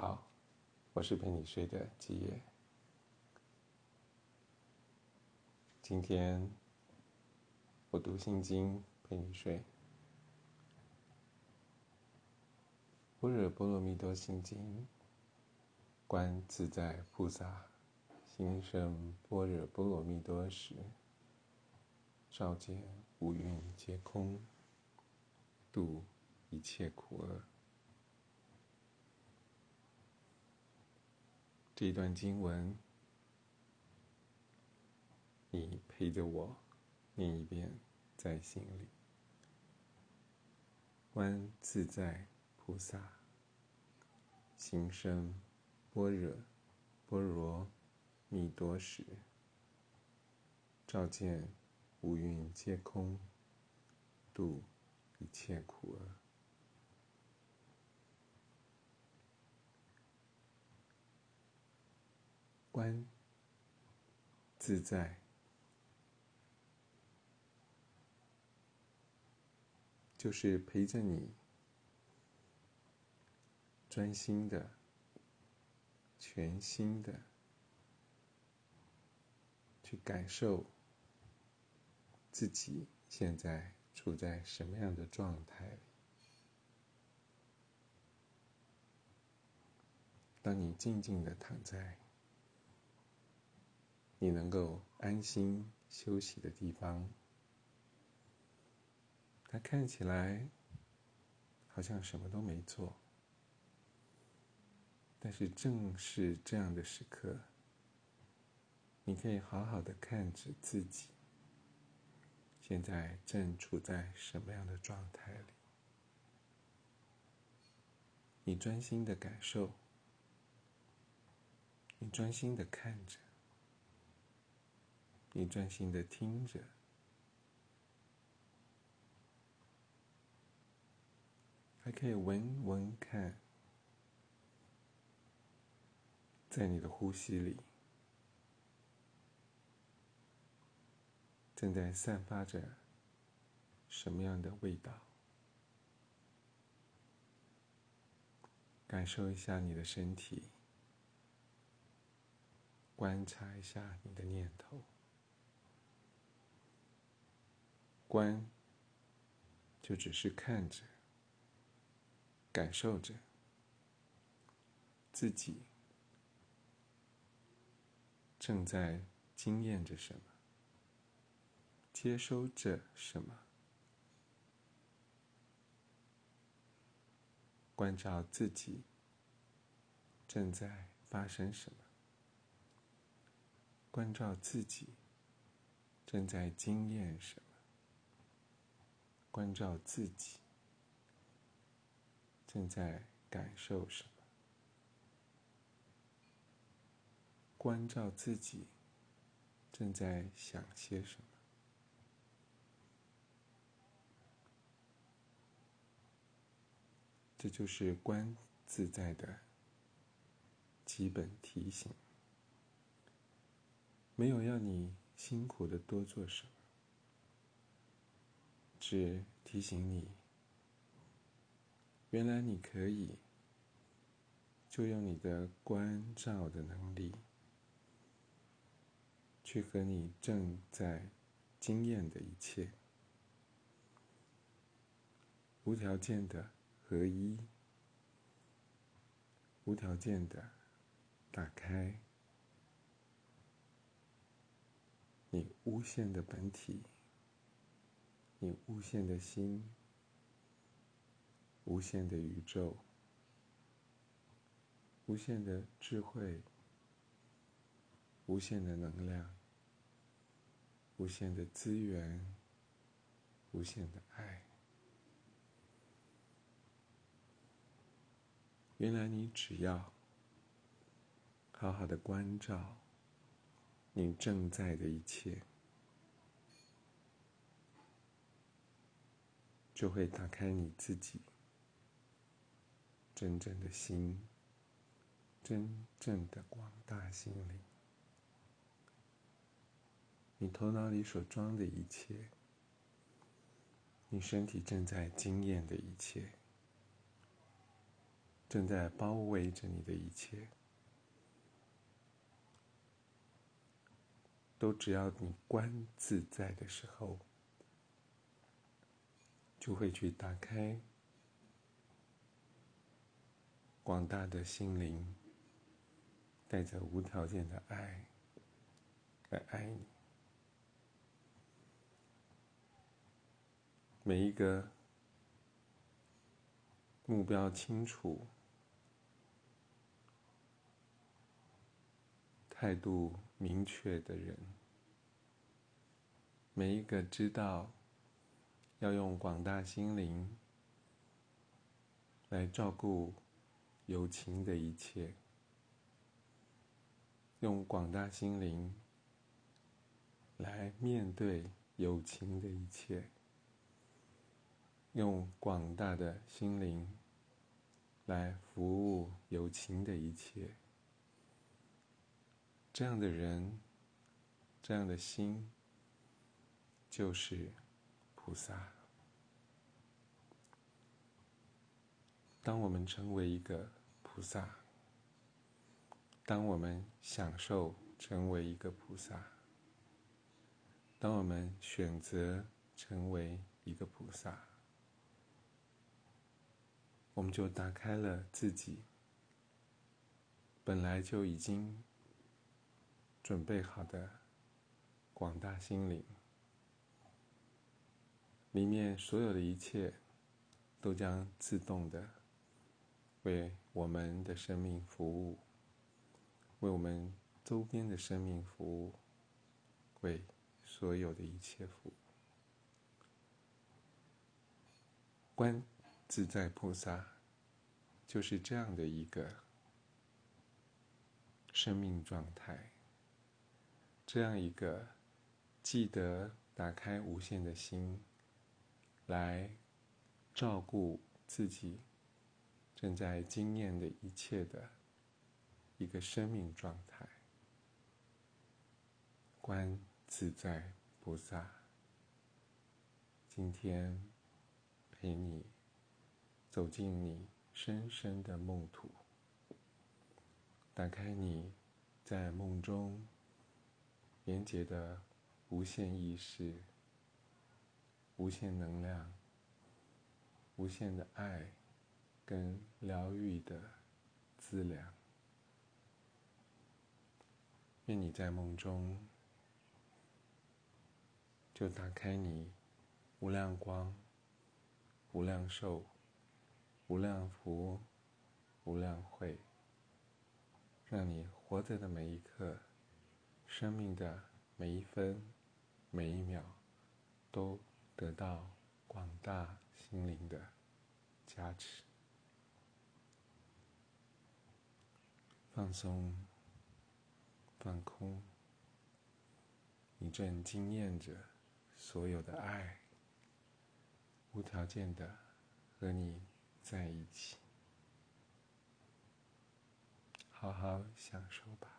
好，我是陪你睡的基业。今天我读心经陪你睡，《般若波罗蜜多心经》，观自在菩萨心生般若波罗蜜多时，照见五蕴皆空，度一切苦厄。这段经文，你陪着我念一遍，在心里。观自在菩萨行深般若波罗蜜多时，照见五蕴皆空，度一切苦厄。观自在，就是陪着你，专心的、全心的去感受自己现在处在什么样的状态。当你静静的躺在。你能够安心休息的地方，它看起来好像什么都没做，但是正是这样的时刻，你可以好好的看着自己，现在正处在什么样的状态里，你专心的感受，你专心的看着。你专心的听着，还可以闻闻看，在你的呼吸里，正在散发着什么样的味道？感受一下你的身体，观察一下你的念头。观，就只是看着、感受着自己正在经验着什么，接收着什么，关照自己正在发生什么，关照自己正在经验什么。关照自己正在感受什么，关照自己正在想些什么，这就是观自在的基本提醒。没有要你辛苦的多做什么。是提醒你，原来你可以就用你的关照的能力，去和你正在经验的一切无条件的合一，无条件的打开你无限的本体。你无限的心，无限的宇宙，无限的智慧，无限的能量，无限的资源，无限的爱。原来你只要好好的关照你正在的一切。就会打开你自己真正的心，真正的广大心灵。你头脑里所装的一切，你身体正在经验的一切，正在包围着你的一切，都只要你观自在的时候，就会去打开广大的心灵，带着无条件的爱来爱你。每一个目标清楚。态度明确的人，每一个知道要用广大心灵来照顾有情的一切，用广大心灵来面对有情的一切，用广大的心灵来服务有情的一切。这样的人，这样的心，就是菩萨。当我们成为一个菩萨，当我们享受成为一个菩萨，当我们选择成为一个菩萨，我们就打开了自己本来就已经。准备好的广大心灵，里面所有的一切都将自动的为我们的生命服务，为我们周边的生命服务，为所有的一切服务。观自在菩萨就是这样的一个生命状态。这样一个记得打开无限的心，来照顾自己正在经验的一切的一个生命状态，观自在菩萨，今天陪你走进你深深的梦土，打开你在梦中。连接的无限意识、无限能量、无限的爱跟疗愈的资粮。愿你在梦中就打开你无量光、无量寿、无量福、无量慧，让你活着的每一刻。生命的每一分、每一秒，都得到广大心灵的加持。放松、放空，你正经验着所有的爱，无条件的和你在一起，好好享受吧。